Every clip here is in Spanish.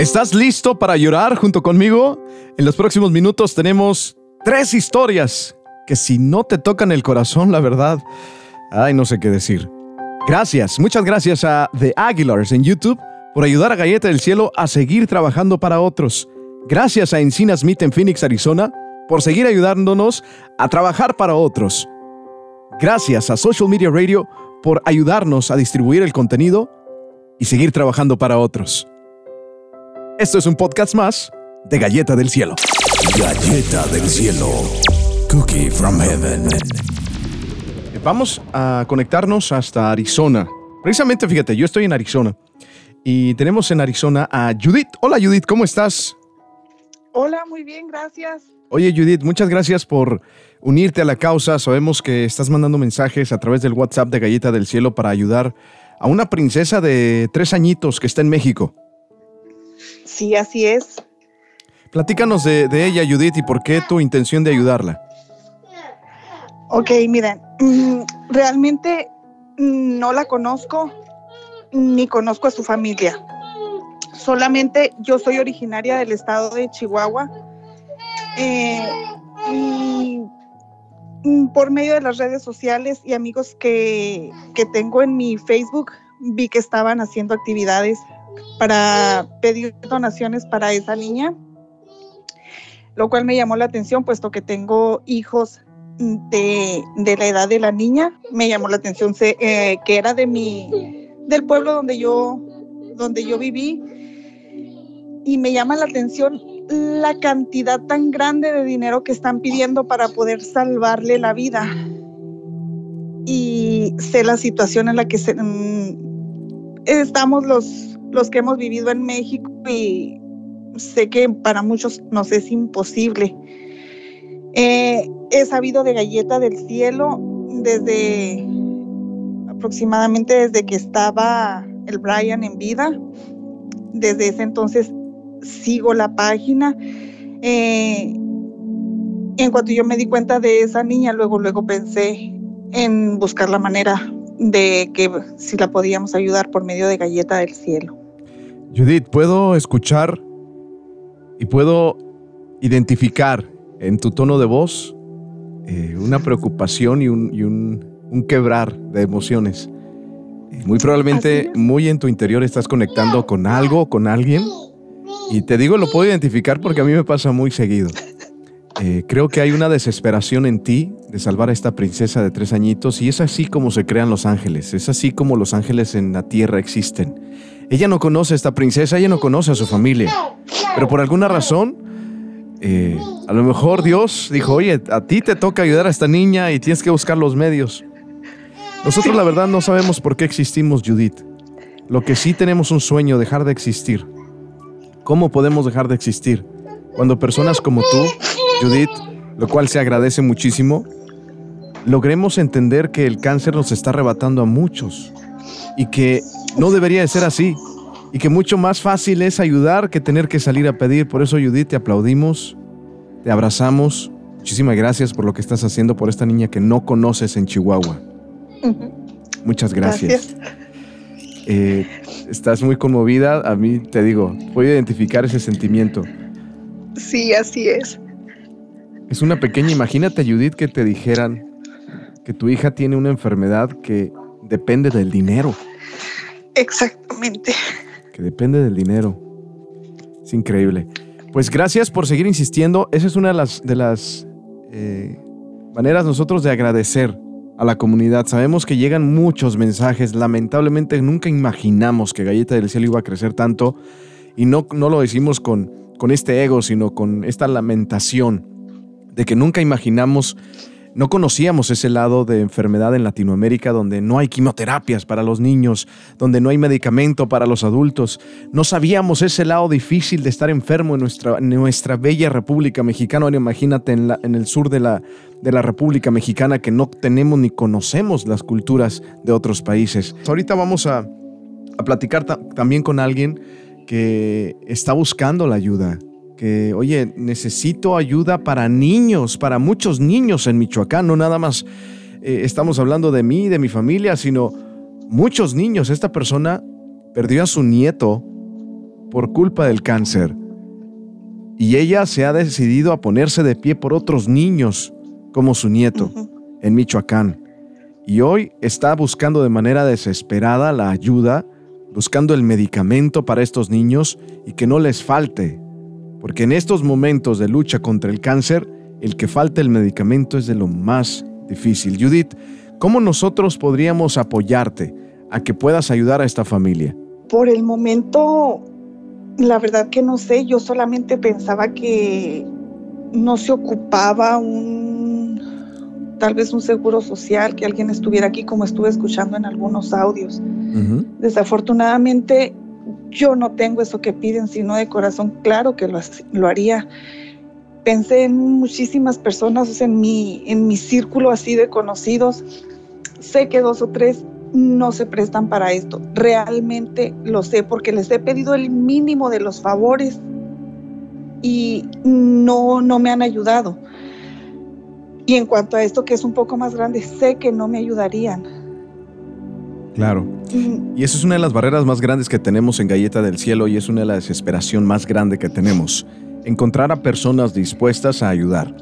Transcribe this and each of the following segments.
¿Estás listo para llorar junto conmigo? En los próximos minutos tenemos tres historias que si no te tocan el corazón, la verdad, ay, no sé qué decir. Gracias, muchas gracias a The Aguilars en YouTube por ayudar a Galleta del Cielo a seguir trabajando para otros. Gracias a Encina Smith en Phoenix, Arizona, por seguir ayudándonos a trabajar para otros. Gracias a Social Media Radio por ayudarnos a distribuir el contenido y seguir trabajando para otros. Esto es un podcast más de Galleta del Cielo. Galleta del Cielo. Cookie from Heaven. Vamos a conectarnos hasta Arizona. Precisamente, fíjate, yo estoy en Arizona y tenemos en Arizona a Judith. Hola Judith, ¿cómo estás? Hola, muy bien, gracias. Oye Judith, muchas gracias por unirte a la causa. Sabemos que estás mandando mensajes a través del WhatsApp de Galleta del Cielo para ayudar a una princesa de tres añitos que está en México. Sí, así es. Platícanos de, ella, Judith, y por qué tu intención de ayudarla. Ok, miren, mm, realmente no la conozco ni conozco a su familia. Solamente yo soy originaria del estado de Chihuahua. Eh, y por medio de las redes sociales y amigos que, que tengo en mi Facebook, vi que estaban haciendo actividades para pedir donaciones para esa niña, lo cual me llamó la atención, puesto que tengo hijos de, la edad de la niña, me llamó la atención eh, que era de mi, del pueblo donde yo, donde yo viví, y me llama la atención la cantidad tan grande de dinero que están pidiendo para poder salvarle la vida. Y sé la situación en la que mm, estamos los los que hemos vivido en México y sé que para muchos nos es imposible. Eh, he sabido de Galleta del Cielo desde aproximadamente desde que estaba el Brian en vida. Desde ese entonces sigo la página. Eh, en cuanto yo me di cuenta de esa niña, luego, luego pensé en buscar la manera de que si la podíamos ayudar por medio de Galleta del Cielo. Judith, puedo escuchar y puedo identificar en tu tono de voz eh, una preocupación y, un, quebrar de emociones. Muy probablemente, muy en tu interior estás conectando con algo, con alguien. Y te digo, lo puedo identificar porque a mí me pasa muy seguido. Eh, creo que hay una desesperación en ti de salvar a esta princesa de tres añitos y es así como se crean los ángeles, es así como los ángeles en la tierra existen. Ella no conoce a esta princesa, ella no conoce a su familia, pero por alguna razón, eh, a lo mejor Dios dijo, oye, a ti te toca ayudar a esta niña y tienes que buscar los medios. Nosotros la verdad no sabemos por qué existimos, Judith. Lo que sí tenemos un sueño, dejar de existir. ¿Cómo podemos dejar de existir? Cuando personas como tú Judith, lo cual se agradece muchísimo, logremos entender que el cáncer nos está arrebatando a muchos y que no debería de ser así y que mucho más fácil es ayudar que tener que salir a pedir. Por eso, Judith, te aplaudimos, te abrazamos. Muchísimas gracias por lo que estás haciendo por esta niña que no conoces en Chihuahua. Muchas gracias. Eh, estás muy conmovida. A mí te digo, puedo identificar ese sentimiento. Sí, así es. Es una pequeña, imagínate Judith que te dijeran que tu hija tiene una enfermedad que depende del dinero. Exactamente. Que depende del dinero. Es increíble. Pues gracias por seguir insistiendo. Esa es una de las, de las eh, maneras nosotros de agradecer a la comunidad. Sabemos que llegan muchos mensajes. Lamentablemente nunca imaginamos que Galleta del Cielo iba a crecer tanto. Y no, no lo decimos con, con este ego, sino con esta lamentación de que nunca imaginamos, no conocíamos ese lado de enfermedad en Latinoamérica donde no hay quimioterapias para los niños, donde no hay medicamento para los adultos. No sabíamos ese lado difícil de estar enfermo en nuestra, bella República Mexicana. imagínate en, el sur de la, de la República Mexicana que no tenemos ni conocemos las culturas de otros países. Ahorita vamos a, a platicar también con alguien que está buscando la ayuda, que, oye, necesito ayuda para niños, para muchos niños en Michoacán, no nada más eh, estamos hablando de mí, de mi familia, sino muchos niños. Esta persona perdió a su nieto por culpa del cáncer. Y ella se ha decidido a ponerse de pie por otros niños, como su nieto, en Michoacán. Y hoy está buscando de manera desesperada la ayuda, buscando el medicamento para estos niños y que no les falte. Porque en estos momentos de lucha contra el cáncer, el que falte el medicamento es de lo más difícil. Judith, ¿cómo nosotros podríamos apoyarte a que puedas ayudar a esta familia? Por el momento la verdad que no sé, yo solamente pensaba que no se ocupaba un, tal vez un seguro social, que alguien estuviera aquí como estuve escuchando en algunos audios. Desafortunadamente yo no tengo eso que piden, sino de corazón, claro que lo, lo haría. Pensé en muchísimas personas, en mi, en mi círculo así de conocidos. Sé que dos o tres no se prestan para esto. Realmente lo sé porque les he pedido el mínimo de los favores y no, no me han ayudado. Y en cuanto a esto que es un poco más grande, sé que no me ayudarían. Claro. Y eso es una de las barreras más grandes que tenemos en Galleta del Cielo y es una de las desesperación más grande que tenemos. Encontrar a personas dispuestas a ayudar.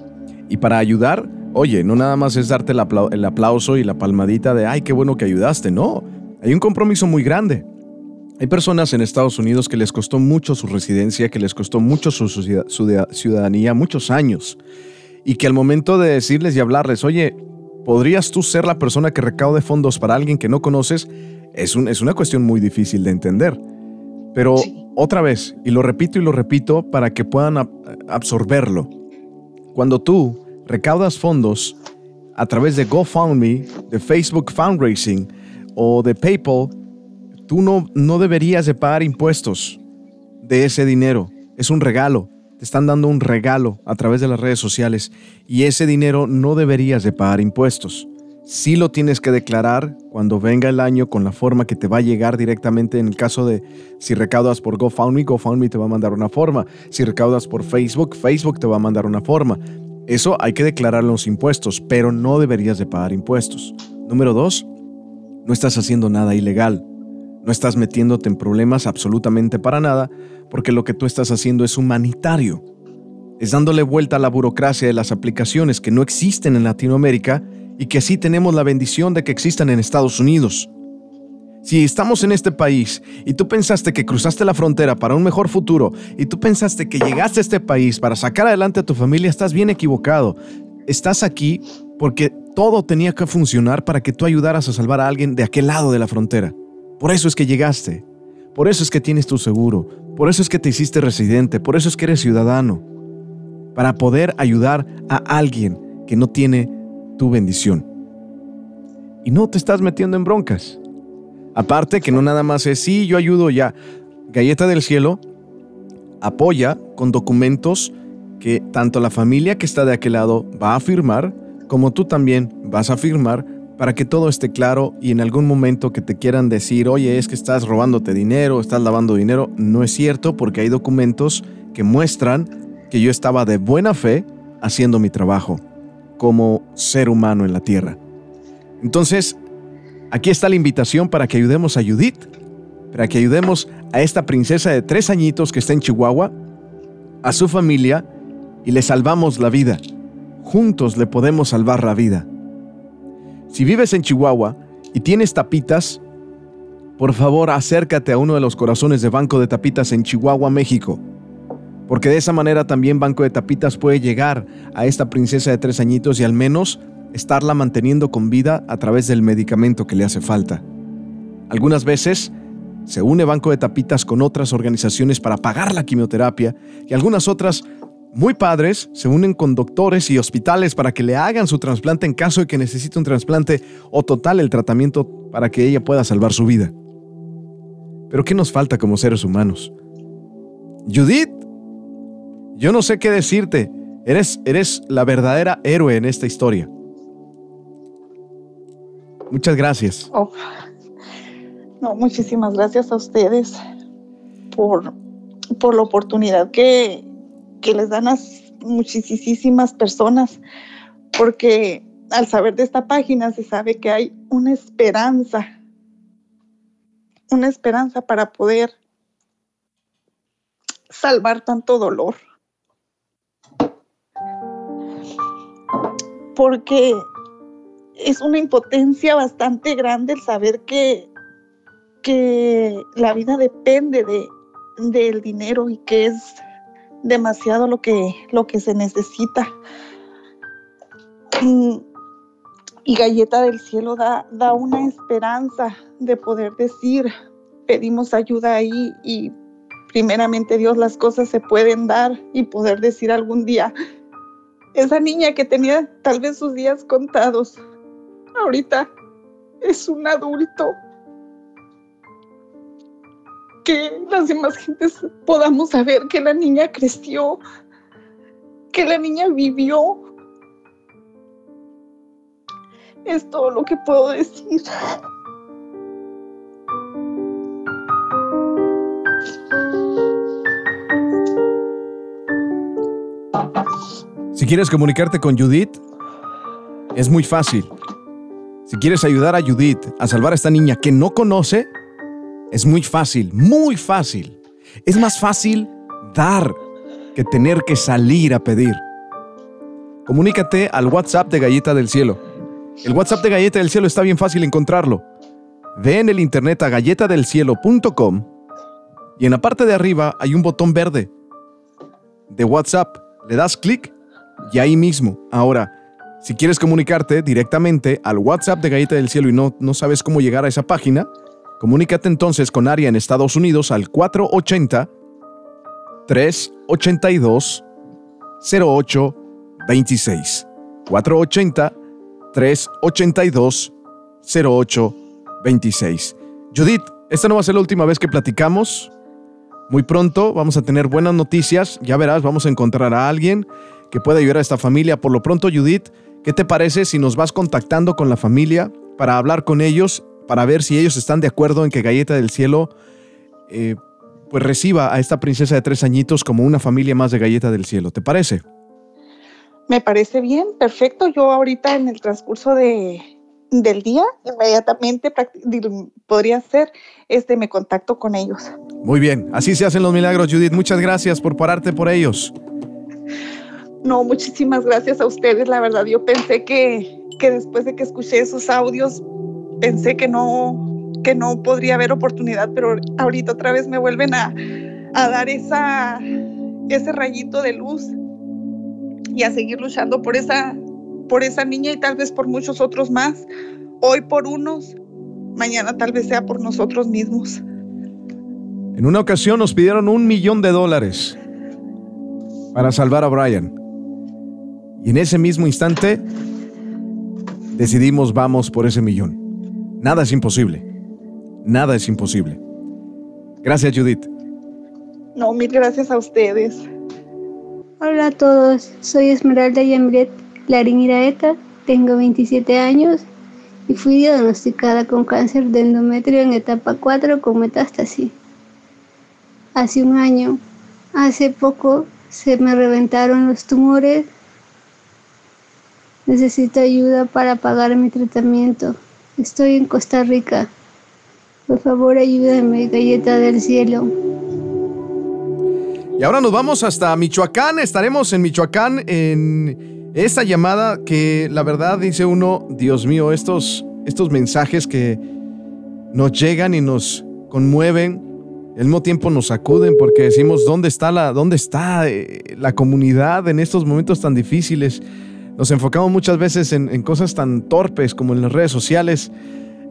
Y para ayudar, Oye, no nada más es darte el, aplauso y la palmadita de, ay, qué bueno que ayudaste, no. Hay un compromiso muy grande. Hay personas en Estados Unidos que les costó mucho su residencia, que les costó mucho su, ciudadanía, muchos años, y que al momento de decirles y hablarles, oye, ¿podrías tú ser la persona que recaude fondos para alguien que no conoces? Es, es una cuestión muy difícil de entender. Pero otra vez, y lo repito y lo repito para que puedan absorberlo, cuando tú recaudas fondos a través de GoFundMe, de Facebook Fundraising o de PayPal, tú no, no deberías de pagar impuestos de ese dinero. Es un regalo. Te están dando un regalo a través de las redes sociales y ese dinero no deberías de pagar impuestos. Sí lo tienes que declarar cuando venga el año con la forma que te va a llegar directamente en el caso de si recaudas por GoFundMe, GoFundMe te va a mandar una forma. Si recaudas por Facebook, Facebook te va a mandar una forma. Eso hay que declarar los impuestos, pero no deberías de pagar impuestos. Número dos, no estás haciendo nada ilegal. No estás metiéndote en problemas absolutamente para nada, porque lo que tú estás haciendo es humanitario. Es dándole vuelta a la burocracia de las aplicaciones que no existen en Latinoamérica y que sí tenemos la bendición de que existan en Estados Unidos. Si estamos en este país y tú pensaste que cruzaste la frontera para un mejor futuro y tú pensaste que llegaste a este país para sacar adelante a tu familia, estás bien equivocado. Estás aquí porque todo tenía que funcionar para que tú ayudaras a salvar a alguien de aquel lado de la frontera. Por eso es que llegaste. Por eso es que tienes tu seguro. Por eso es que te hiciste residente. Por eso es que eres ciudadano. Para poder ayudar a alguien que no tiene tu bendición. Y no te estás metiendo en broncas. Aparte que no nada más es, sí, yo ayudo ya. Galleta del Cielo apoya con documentos que tanto la familia que está de aquel lado va a firmar, como tú también vas a firmar para que todo esté claro y en algún momento que te quieran decir, oye, es que estás robándote dinero, estás lavando dinero, no es cierto porque hay documentos que muestran que yo estaba de buena fe haciendo mi trabajo como ser humano en la tierra. Entonces, Aquí está la invitación para que ayudemos a Judith, para que ayudemos a esta princesa de tres añitos que está en Chihuahua, a su familia y le salvamos la vida. Juntos le podemos salvar la vida. Si vives en Chihuahua y tienes tapitas, por favor acércate a uno de los corazones de Banco de Tapitas en Chihuahua, México. Porque de esa manera también Banco de Tapitas puede llegar a esta princesa de tres añitos y al menos estarla manteniendo con vida a través del medicamento que le hace falta. Algunas veces se une Banco de Tapitas con otras organizaciones para pagar la quimioterapia y algunas otras, muy padres, se unen con doctores y hospitales para que le hagan su trasplante en caso de que necesite un trasplante o total el tratamiento para que ella pueda salvar su vida. Pero ¿qué nos falta como seres humanos? Judith, yo no sé qué decirte. Eres, eres la verdadera héroe en esta historia. Muchas gracias. Oh. No, muchísimas gracias a ustedes por, por la oportunidad que, que les dan a muchísimas personas, porque al saber de esta página se sabe que hay una esperanza, una esperanza para poder salvar tanto dolor. Porque es una impotencia bastante grande el saber que, que la vida depende de, del dinero y que es demasiado lo que, lo que se necesita. Mm, y Galleta del Cielo da, da una esperanza de poder decir, pedimos ayuda ahí y primeramente Dios las cosas se pueden dar y poder decir algún día, esa niña que tenía tal vez sus días contados, ahorita es un adulto. Que las demás gentes podamos saber que la niña creció, que la niña vivió. Es todo lo que puedo decir. Si quieres comunicarte con Judith, es muy fácil. Si quieres ayudar a Judith a salvar a esta niña que no conoce, es muy fácil, muy fácil. Es más fácil dar que tener que salir a pedir. Comunícate al WhatsApp de Galleta del Cielo. El WhatsApp de Galleta del Cielo está bien fácil encontrarlo. Ve en el internet a galletadelcielo.com y en la parte de arriba hay un botón verde de WhatsApp. Le das clic y ahí mismo. Ahora, si quieres comunicarte directamente al WhatsApp de Galleta del Cielo y no, no sabes cómo llegar a esa página, comunícate entonces con Aria en Estados Unidos al 480 382 0826. 480 382 0826. Judith, esta no va a ser la última vez que platicamos. Muy pronto vamos a tener buenas noticias. Ya verás, vamos a encontrar a alguien que pueda ayudar a esta familia. Por lo pronto, Judith, ¿qué te parece si nos vas contactando con la familia para hablar con ellos, para ver si ellos están de acuerdo en que Galleta del Cielo eh, pues reciba a esta princesa de tres añitos como una familia más de Galleta del Cielo? ¿Te parece? Me parece bien, perfecto. Yo ahorita en el transcurso de, del día, inmediatamente podría ser, este, me contacto con ellos. Muy bien, así se hacen los milagros, Judith. Muchas gracias por pararte por ellos. No, muchísimas gracias a ustedes. La verdad, yo pensé que, que después de que escuché esos audios, pensé que no, que no podría haber oportunidad, pero ahorita otra vez me vuelven a, a dar esa, ese rayito de luz y a seguir luchando por esa, por esa niña y tal vez por muchos otros más. Hoy por unos, mañana tal vez sea por nosotros mismos. En una ocasión nos pidieron un millón de dólares para salvar a Brian. Y en ese mismo instante decidimos vamos por ese millón. Nada es imposible. Nada es imposible. Gracias, Judith. No, mil gracias a ustedes. Hola a todos, soy Esmeralda Yambret Larín Iraeta, tengo 27 años y fui diagnosticada con cáncer de endometrio en etapa 4 con metástasis. Hace un año, hace poco, se me reventaron los tumores Necesito ayuda para pagar mi tratamiento. Estoy en Costa Rica. Por favor, ayúdame, galleta del cielo. Y ahora nos vamos hasta Michoacán. Estaremos en Michoacán en esta llamada que la verdad dice uno, Dios mío, estos, estos mensajes que nos llegan y nos conmueven, al mismo tiempo nos sacuden porque decimos, ¿dónde está la, dónde está eh, la comunidad en estos momentos tan difíciles? Nos enfocamos muchas veces en, cosas tan torpes como en las redes sociales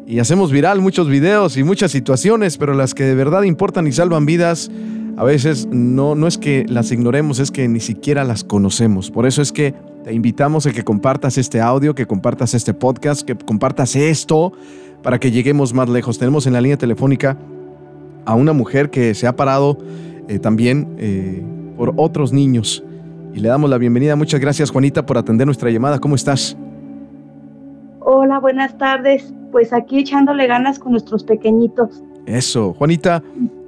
y hacemos viral muchos videos y muchas situaciones, pero las que de verdad importan y salvan vidas, a veces no, no es que las ignoremos, es que ni siquiera las conocemos. Por eso es que te invitamos a que compartas este audio, que compartas este podcast, que compartas esto para que lleguemos más lejos. Tenemos en la línea telefónica a una mujer que se ha parado eh, también eh, por otros niños y le damos la bienvenida. Muchas gracias Juanita por atender nuestra llamada. ¿Cómo estás? Hola, buenas tardes. Pues aquí echándole ganas con nuestros pequeñitos. Eso, Juanita,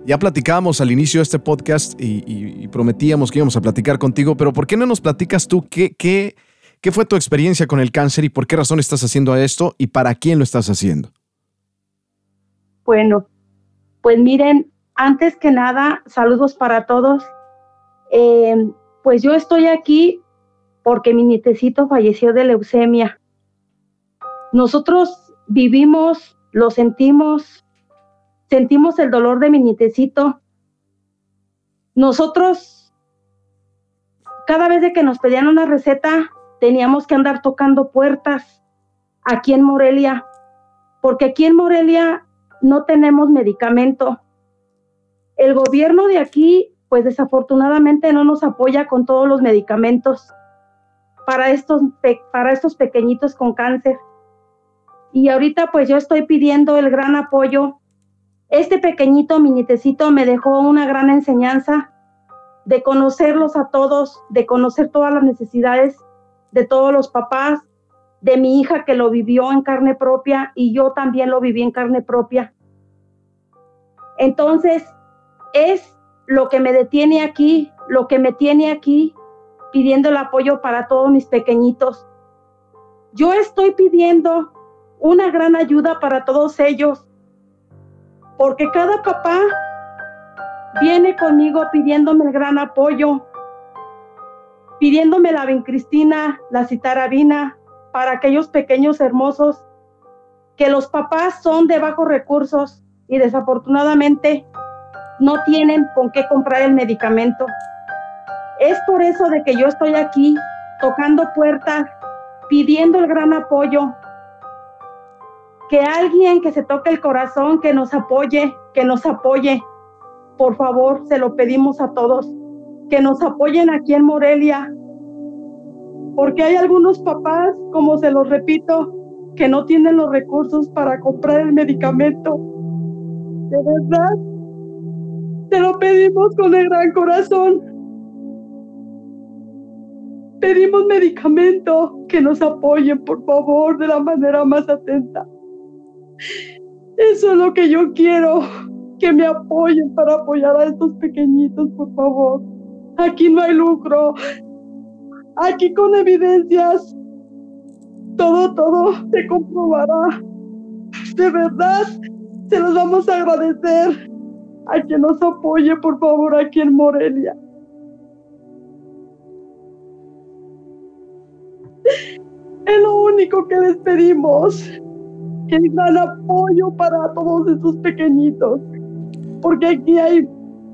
ya platicábamos al inicio de este podcast y, prometíamos que íbamos a platicar contigo, pero ¿por qué no nos platicas tú qué, qué, qué fue tu experiencia con el cáncer y por qué razón estás haciendo esto y para quién lo estás haciendo? Bueno, pues miren, antes que nada, saludos para todos Eh, pues yo estoy aquí porque mi nietecito falleció de leucemia. Nosotros vivimos, lo sentimos, sentimos el dolor de mi nietecito. Nosotros, cada vez que nos pedían una receta, teníamos que andar tocando puertas aquí en Morelia, porque aquí en Morelia no tenemos medicamento. El gobierno de aquí, pues desafortunadamente no nos apoya con todos los medicamentos para estos, para estos pequeñitos con cáncer. Y ahorita pues yo estoy pidiendo el gran apoyo. Este pequeñito minitecito me dejó una gran enseñanza de conocerlos a todos, de conocer todas las necesidades de todos los papás, de mi hija que lo vivió en carne propia y yo también lo viví en carne propia. Entonces, es lo que me detiene aquí, lo que me tiene aquí pidiendo el apoyo para todos mis pequeñitos. Yo estoy pidiendo una gran ayuda para todos ellos, porque cada papá viene conmigo pidiéndome el gran apoyo, pidiéndome la Cristina, la citarabina, para aquellos pequeños hermosos que los papás son de bajos recursos y desafortunadamente no tienen con qué comprar el medicamento. Es por eso de que yo estoy aquí tocando puertas, pidiendo el gran apoyo, que alguien que se toque el corazón, que nos apoye, que nos apoye. Por favor, se lo pedimos a todos, que nos apoyen aquí en Morelia, porque hay algunos papás, como se los repito, que no tienen los recursos para comprar el medicamento. De verdad, te lo pedimos con el gran corazón. Pedimos medicamento, que nos apoyen, por favor, de la manera más atenta. Eso es lo que yo quiero, que me apoyen para apoyar a estos pequeñitos, por favor. Aquí no hay lucro, aquí con evidencias. Todo, todo se comprobará. De verdad, se los vamos a agradecer a quien nos apoye, por favor, aquí en Morelia. Es lo único que les pedimos, que dan apoyo para todos estos pequeñitos, porque aquí hay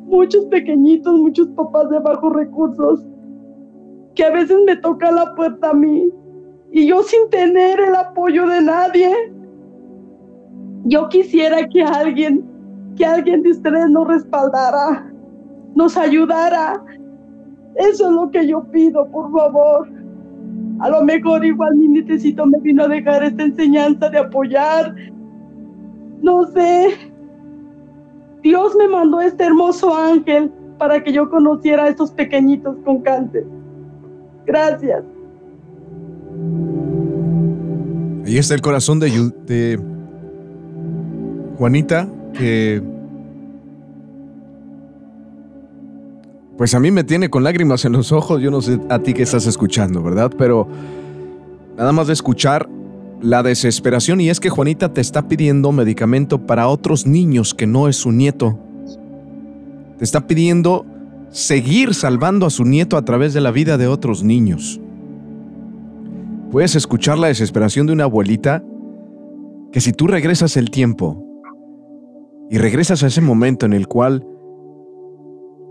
muchos pequeñitos, muchos papás de bajos recursos que a veces me toca la puerta a mí y yo sin tener el apoyo de nadie, yo quisiera que alguien, que alguien de ustedes nos respaldara, nos ayudara. Eso es lo que yo pido, por favor. A lo mejor igual mi necesito me vino a dejar esta enseñanza de apoyar. No sé. Dios me mandó este hermoso ángel para que yo conociera a estos pequeñitos con cáncer. Gracias. Ahí está el corazón de Juanita, que pues a mí me tiene con lágrimas en los ojos. Yo no sé a ti que estás escuchando, ¿verdad? Pero nada más de escuchar la desesperación y es que Juanita te está pidiendo medicamento para otros niños que no es su nieto. Te está pidiendo seguir salvando a su nieto a través de la vida de otros niños. Puedes escuchar la desesperación de una abuelita que si tú regresas el tiempo y regresas a ese momento en el cual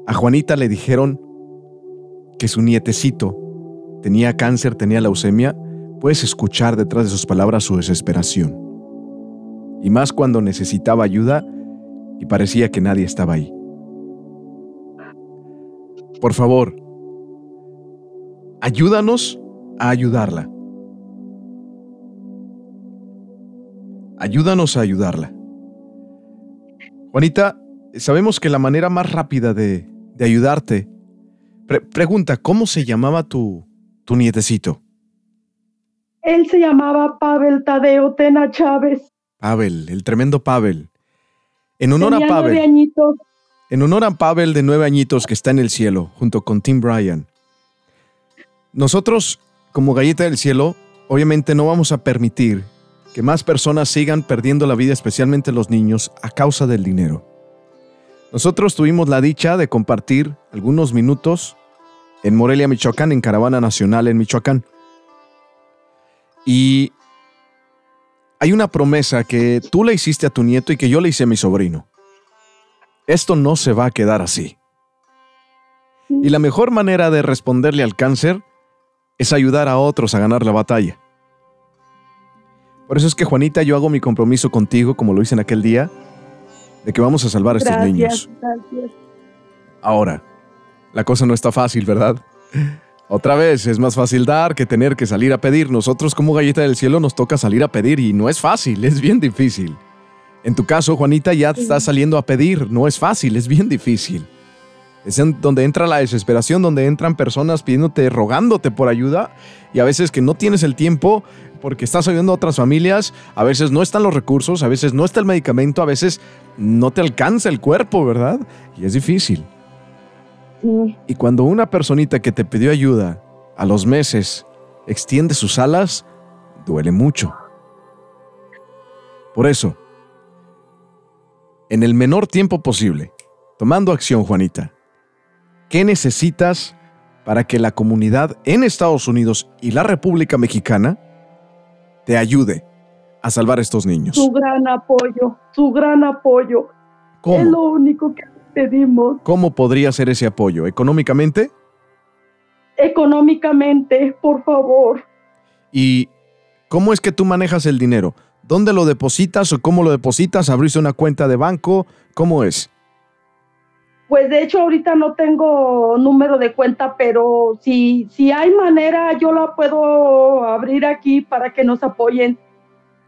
a Juanita le dijeron que su nietecito tenía cáncer, tenía leucemia, puedes escuchar detrás de sus palabras su desesperación. Y más cuando necesitaba ayuda y parecía que nadie estaba ahí. Por favor, ayúdanos a ayudarla. Ayúdanos a ayudarla. Juanita, sabemos que la manera más rápida de, ayudarte. pregunta, ¿cómo se llamaba tu, tu nietecito? Él se llamaba Pavel Tadeo Tena Chávez. Pavel, el tremendo Pavel. En honor a Pavel. En honor a Pavel de nueve añitos que está en el cielo, junto con Tim Bryan. Nosotros, como Galleta del Cielo, obviamente no vamos a permitir que más personas sigan perdiendo la vida, especialmente los niños, a causa del dinero. Nosotros tuvimos la dicha de compartir algunos minutos en Morelia, Michoacán, en Caravana Nacional en Michoacán. Y hay una promesa que tú le hiciste a tu nieto y que yo le hice a mi sobrino. Esto no se va a quedar así. Y la mejor manera de responderle al cáncer es ayudar a otros a ganar la batalla. Por eso es que Juanita, yo hago mi compromiso contigo, como lo hice en aquel día, de que vamos a salvar a estos niños. Gracias. Ahora, la cosa no está fácil, ¿verdad? Otra vez, es más fácil dar que tener que salir a pedir. Nosotros como galleta del cielo nos toca salir a pedir y no es fácil, es bien difícil. En tu caso, Juanita, ya estás saliendo a pedir, no es fácil, es bien difícil. Es en donde entra la desesperación, donde entran personas pidiéndote, rogándote por ayuda y a veces que no tienes el tiempo porque estás ayudando a otras familias, a veces no están los recursos, a veces no está el medicamento, a veces no te alcanza el cuerpo, ¿verdad? Y es difícil. Sí. Y cuando una personita que te pidió ayuda a los meses extiende sus alas, duele mucho. Por eso, en el menor tiempo posible, tomando acción, Juanita, ¿qué necesitas para que la comunidad en Estados Unidos y la República Mexicana te ayude a salvar a estos niños? Su gran apoyo, su gran apoyo. Es lo ¿Cómo? único que pedimos. ¿Cómo podría ser ese apoyo? ¿Económicamente? Económicamente, por favor. ¿Y cómo es que tú manejas el dinero? ¿Dónde lo depositas o cómo lo depositas? ¿Abriste una cuenta de banco? ¿Cómo es? Pues de hecho ahorita no tengo número de cuenta, pero si, si hay manera yo la puedo abrir aquí para que nos apoyen.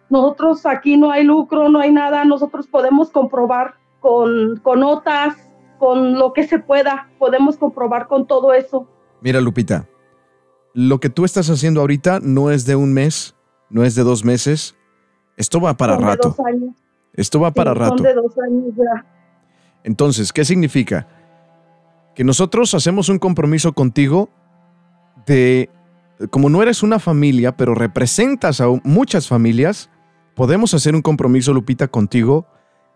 Nosotros aquí no hay lucro, no hay nada, nosotros podemos comprobar con, con notas, con lo que se pueda, podemos comprobar con todo eso. Mira, Lupita, lo que tú estás haciendo ahorita no es de un mes, no es de dos meses. Esto va para Son de rato. dos años. Esto va para rato. De dos años ya. Entonces, ¿qué significa? Que nosotros hacemos un compromiso contigo de, como no eres una familia, pero representas a muchas familias, podemos hacer un compromiso, Lupita, contigo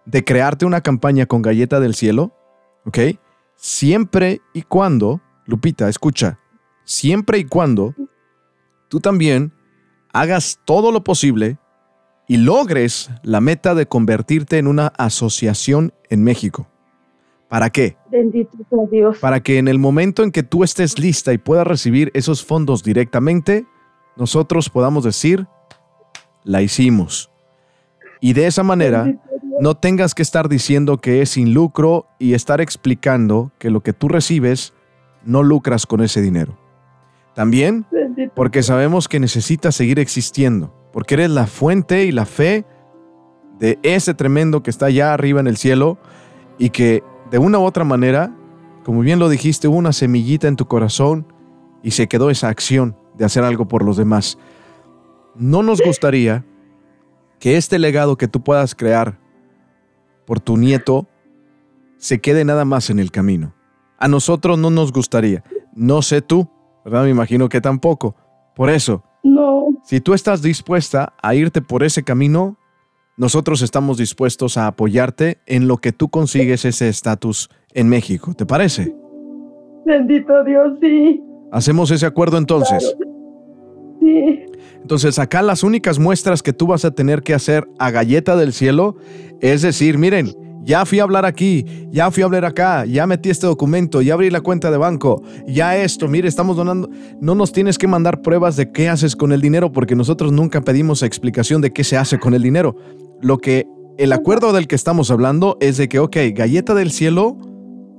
de crearte una campaña con Galleta del Cielo, ¿ok? Siempre y cuando, Lupita, escucha, siempre y cuando tú también hagas todo lo posible y logres la meta de convertirte en una asociación en México. ¿Para qué? Bendito sea Dios. Para que en el momento en que tú estés lista y puedas recibir esos fondos directamente, nosotros podamos decir, la hicimos. Y de esa manera no tengas que estar diciendo que es sin lucro y estar explicando que lo que tú recibes no lucras con ese dinero. También porque sabemos que necesitas seguir existiendo, porque eres la fuente y la fe de ese tremendo que está allá arriba en el cielo y que de una u otra manera, como bien lo dijiste, hubo una semillita en tu corazón y se quedó esa acción de hacer algo por los demás. No nos gustaría que este legado que tú puedas crear por tu nieto se quede nada más en el camino. A nosotros no nos gustaría. No sé tú, ¿verdad? Me imagino que tampoco. Por eso, No, si tú estás dispuesta a irte por ese camino, nosotros estamos dispuestos a apoyarte en lo que tú consigues ese estatus en México. ¿Te parece? bendito Dios, sí. Hacemos ese acuerdo entonces. Sí, Entonces acá las únicas muestras que tú vas a tener que hacer a galleta del cielo es decir, miren, ya fui a hablar aquí, ya fui a hablar acá, ya metí este documento, ya abrí la cuenta de banco, ya esto, mire, estamos donando. No nos tienes que mandar pruebas de qué haces con el dinero porque nosotros nunca pedimos explicación de qué se hace con el dinero. Lo que el acuerdo del que estamos hablando es de que, ok, Galleta del Cielo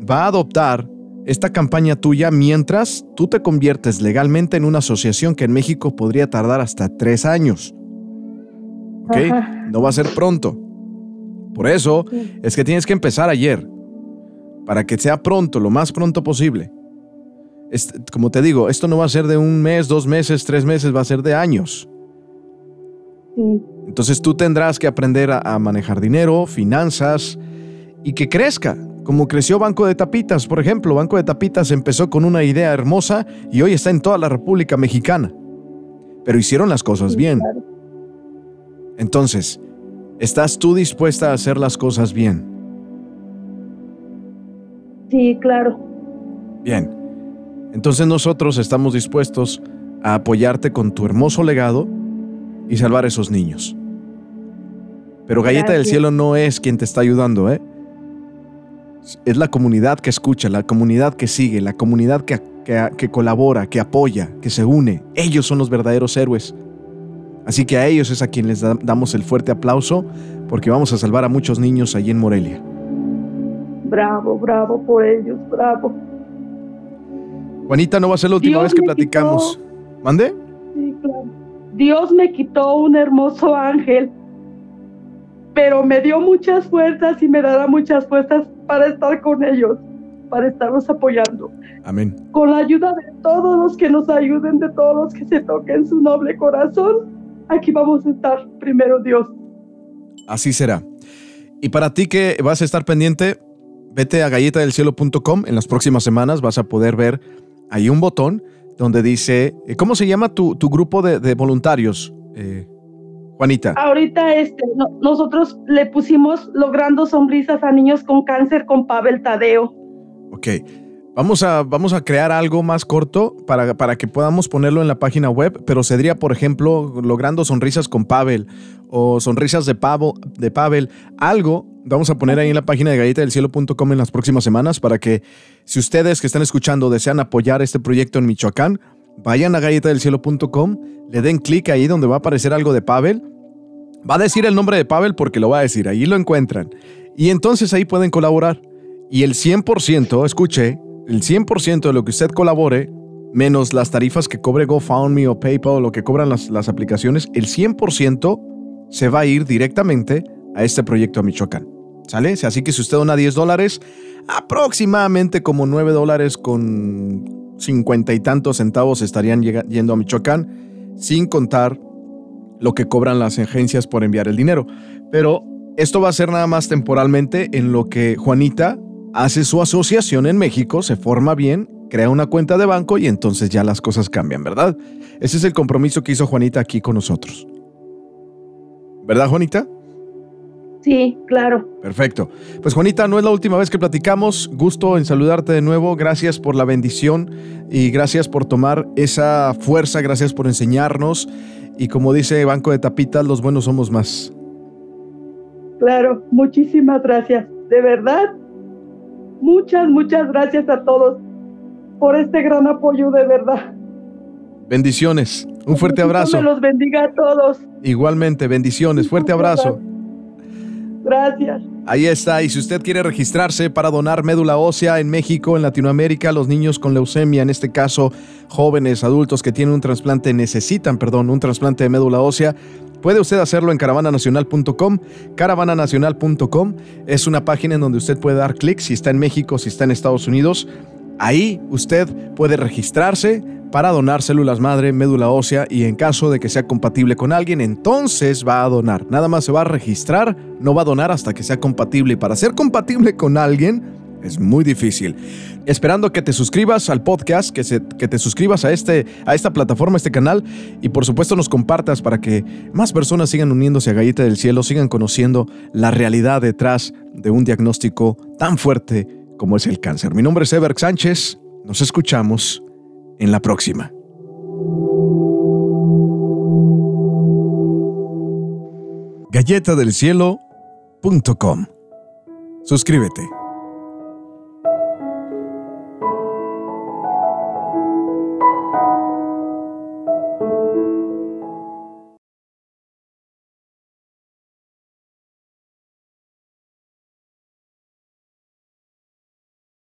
va a adoptar esta campaña tuya mientras tú te conviertes legalmente en una asociación que en México podría tardar hasta tres años. ¿Ok? Ajá. No va a ser pronto. Por eso Sí. es que tienes que empezar ayer, para que sea pronto, lo más pronto posible. Como te digo, esto no va a ser de un mes, dos meses, tres meses, va a ser de años. sí. Entonces tú tendrás que aprender a, a manejar dinero, finanzas y que crezca, como creció Banco de Tapitas, por ejemplo. Banco de Tapitas empezó con una idea hermosa y hoy está en toda la República Mexicana. Pero hicieron las cosas bien. Entonces, ¿estás tú dispuesta a hacer las cosas bien? Sí, claro. Bien. entonces nosotros estamos dispuestos a apoyarte con tu hermoso legado y salvar a esos niños. Pero Galleta del. Cielo no es quien te está ayudando, ¿eh? Es la comunidad que escucha, la comunidad que sigue, la comunidad que, que- que colabora, que apoya, que se une. Ellos son los verdaderos héroes. Así que a ellos es a quien les da- damos el fuerte aplauso porque vamos a salvar a muchos niños allí en Morelia. Bravo, bravo por ellos, bravo. Juanita, no va a ser la última Dios vez que platicamos. ¿Mande? Sí, claro. Dios me quitó un hermoso ángel, pero me dio muchas fuerzas y me dará muchas fuerzas para estar con ellos, para estarlos apoyando. Amén. Con la ayuda de todos los que nos ayuden, de todos los que se toquen su noble corazón, aquí vamos a estar, primero Dios. Así será. Y para ti que vas a estar pendiente, vete a galletadelcielo.com. En las próximas semanas vas a poder ver ahí un botón donde dice, eh, ¿cómo se llama tu, tu grupo de, de voluntarios, eh, Juanita? Ahorita este, no- nosotros le pusimos logrando sonrisas a niños con cáncer con Pavel Tadeo. Ok. Vamos a, vamos a crear algo más corto para, para que podamos ponerlo en la página web, pero sería, por ejemplo, logrando sonrisas con Pavel o sonrisas de, Pavel. Algo vamos a poner ahí en la página de galletadelcielo.com en las próximas semanas para que si ustedes que están escuchando desean apoyar este proyecto en Michoacán, vayan a galletadelcielo.com, le den clic ahí donde va a aparecer algo de Pavel. Va a decir el nombre de Pavel porque lo va a decir, ahí lo encuentran. Y entonces ahí pueden colaborar. Y el 100%, escuche, el 100% de lo que usted colabore, menos las tarifas que cobre GoFundMe o PayPal o lo que cobran las, las aplicaciones, el 100% se va a ir directamente a este proyecto a Michoacán. ¿Sale? Así que si usted dona 10 dólares, aproximadamente como 9 dólares con 50 y tantos centavos estarían yendo a Michoacán, sin contar lo que cobran las agencias por enviar el dinero. Pero esto va a ser nada más temporalmente en lo que Juanita hace su asociación en México, se forma bien, crea una cuenta de banco y entonces ya las cosas cambian, ¿verdad? Ese es el compromiso que hizo Juanita aquí con nosotros. ¿Verdad, Juanita? Sí, claro. Perfecto. Pues Juanita, no es la última vez que platicamos. Gusto en saludarte de nuevo. Gracias por la bendición y gracias por tomar esa fuerza. Gracias por enseñarnos. Y como dice Banco de Tapitas, los buenos somos más. Claro, muchísimas gracias. De verdad, muchas, muchas gracias a todos por este gran apoyo, de verdad. Bendiciones. Un fuerte abrazo. Me los bendiga a todos. Igualmente, bendiciones. Fuerte abrazo. Gracias. Ahí está. Y si usted quiere registrarse para donar médula ósea en México, en Latinoamérica, los niños con leucemia, en este caso jóvenes, adultos que tienen un trasplante, necesitan, perdón, un trasplante de médula ósea, puede usted hacerlo en caravananacional.com. Caravananacional.com es una página en donde usted puede dar clic si está en México, si está en Estados Unidos. Ahí usted puede registrarse para donar células madre, médula ósea y en caso de que sea compatible con alguien, entonces va a donar. Nada más se va a registrar, no va a donar hasta que sea compatible. Y para ser compatible con alguien es muy difícil. Esperando que te suscribas al podcast, que, se- que te suscribas a, este, a esta plataforma, a este canal y por supuesto nos compartas para que más personas sigan uniéndose a Galleta del Cielo, sigan conociendo la realidad detrás de un diagnóstico tan fuerte como es el cáncer. Mi nombre es Ever Sánchez. Nos escuchamos en la próxima. Galletadelcielo.com Suscríbete.